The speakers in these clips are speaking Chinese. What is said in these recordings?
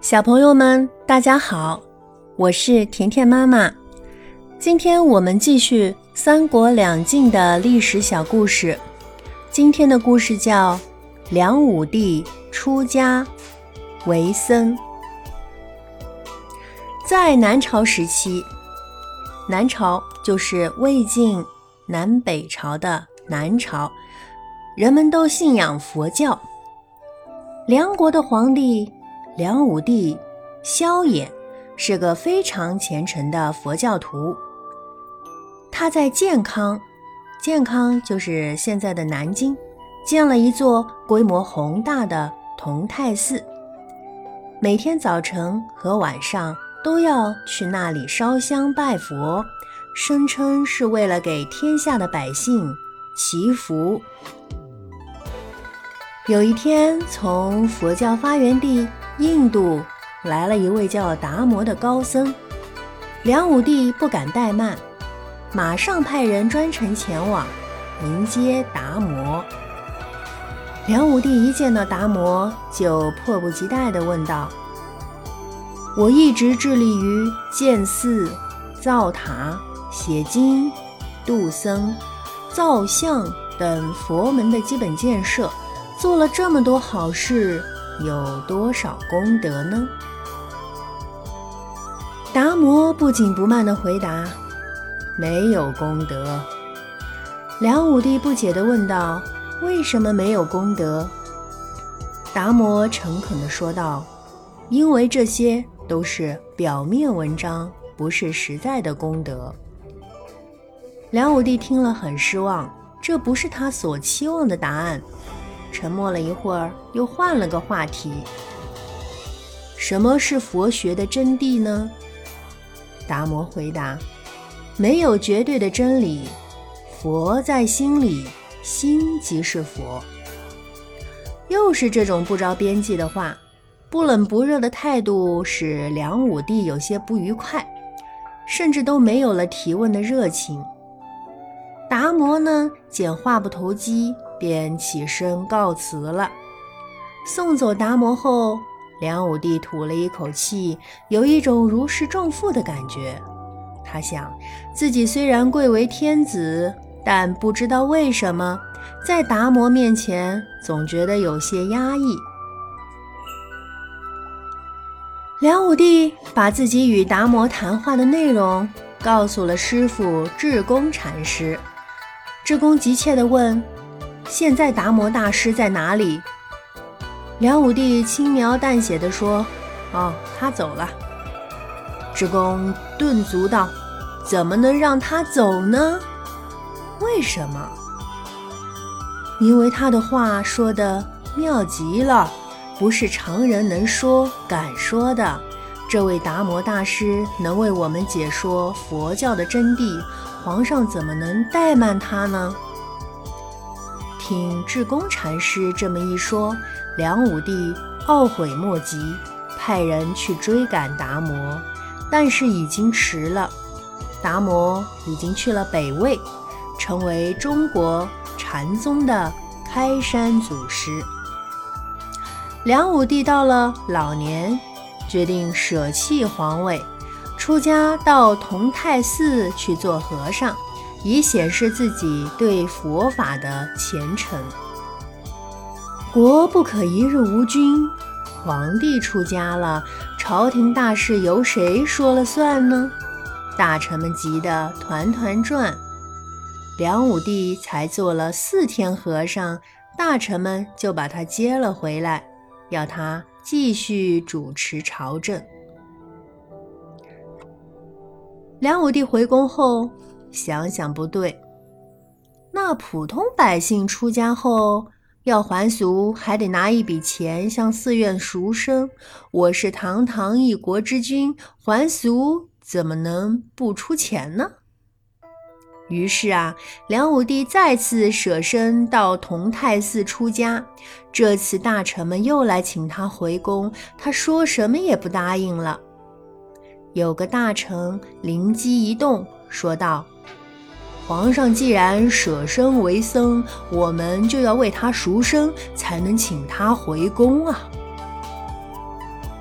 小朋友们，大家好，我是甜甜妈妈。今天我们继续三国两晋的历史小故事。今天的故事叫梁武帝出家为僧。在南朝时期，南朝就是魏晋南北朝的南朝，人们都信仰佛教。梁国的皇帝。梁武帝萧衍是个非常虔诚的佛教徒。他在建康，建康就是现在的南京，建了一座规模宏大的同泰寺。每天早晨和晚上都要去那里烧香拜佛，声称是为了给天下的百姓祈福。有一天，从佛教发源地。印度来了一位叫达摩的高僧，梁武帝不敢怠慢，马上派人专程前往迎接达摩。梁武帝一见到达摩，就迫不及待地问道：“我一直致力于建寺、造塔、写经、度僧、造像等佛门的基本建设，做了这么多好事。”有多少功德呢？达摩不紧不慢地回答：“没有功德。”梁武帝不解地问道：“为什么没有功德？”达摩诚恳地说道：“因为这些都是表面文章，不是实在的功德。”梁武帝听了很失望，这不是他所期望的答案。沉默了一会儿，又换了个话题：“什么是佛学的真谛呢？”达摩回答：“没有绝对的真理，佛在心里，心即是佛。”又是这种不着边际的话，不冷不热的态度使梁武帝有些不愉快，甚至都没有了提问的热情。达摩呢，见话不投机。便起身告辞了。送走达摩后，梁武帝吐了一口气，有一种如释重负的感觉。他想，自己虽然贵为天子，但不知道为什么在达摩面前总觉得有些压抑。梁武帝把自己与达摩谈话的内容告诉了师傅智公禅师。智公急切地问。现在达摩大师在哪里？梁武帝轻描淡写地说：“哦，他走了。”智公顿足道：“怎么能让他走呢？为什么？因为他的话说的妙极了，不是常人能说敢说的。这位达摩大师能为我们解说佛教的真谛，皇上怎么能怠慢他呢？”听智公禅师这么一说，梁武帝懊悔莫及，派人去追赶达摩，但是已经迟了。达摩已经去了北魏，成为中国禅宗的开山祖师。梁武帝到了老年，决定舍弃皇位，出家到同泰寺去做和尚。以显示自己对佛法的虔诚。国不可一日无君，皇帝出家了，朝廷大事由谁说了算呢？大臣们急得团团转。梁武帝才做了四天和尚，大臣们就把他接了回来，要他继续主持朝政。梁武帝回宫后。想想不对，那普通百姓出家后要还俗，还得拿一笔钱向寺院赎身。我是堂堂一国之君，还俗怎么能不出钱呢？于是啊，梁武帝再次舍身到同泰寺出家。这次大臣们又来请他回宫，他说什么也不答应了。有个大臣灵机一动，说道。皇上既然舍身为僧，我们就要为他赎身，才能请他回宫啊！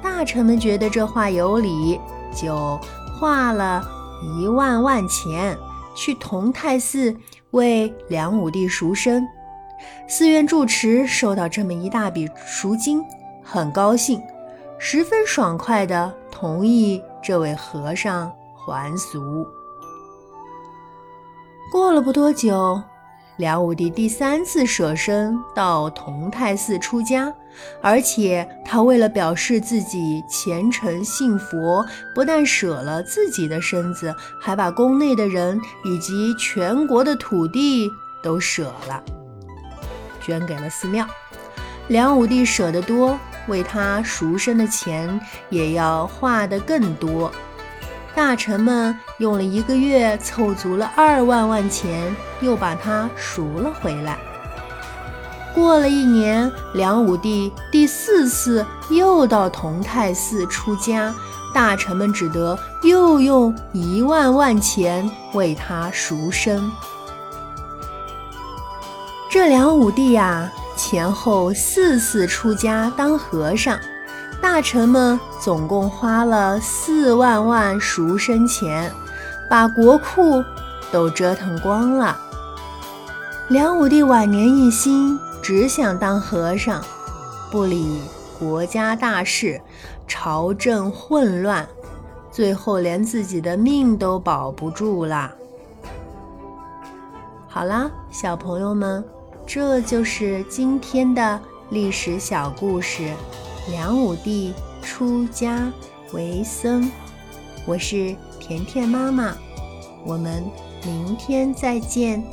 大臣们觉得这话有理，就花了一万万钱去同泰寺为梁武帝赎身。寺院住持收到这么一大笔赎金，很高兴，十分爽快地同意这位和尚还俗。过了不多久。梁武帝第三次舍身到同泰寺出家，而且他为了表示自己虔诚信佛，不但舍了自己的身子，还把宫内的人以及全国的土地都舍了，捐给了寺庙。梁武帝舍得多，为他赎身的钱也要花得更多。大臣们用了一个月，凑足了二万万钱，又把他赎了回来。过了一年，梁武帝第四次又到同泰寺出家，大臣们只得又用一万万钱为他赎身。这梁武帝呀，前后四次出家当和尚。大臣们总共花了四万万赎身钱，把国库都折腾光了。梁武帝晚年一心只想当和尚，不理国家大事，朝政混乱，最后连自己的命都保不住了。好啦，小朋友们，这就是今天的历史小故事。梁武帝出家为僧，我是甜甜妈妈，我们明天再见。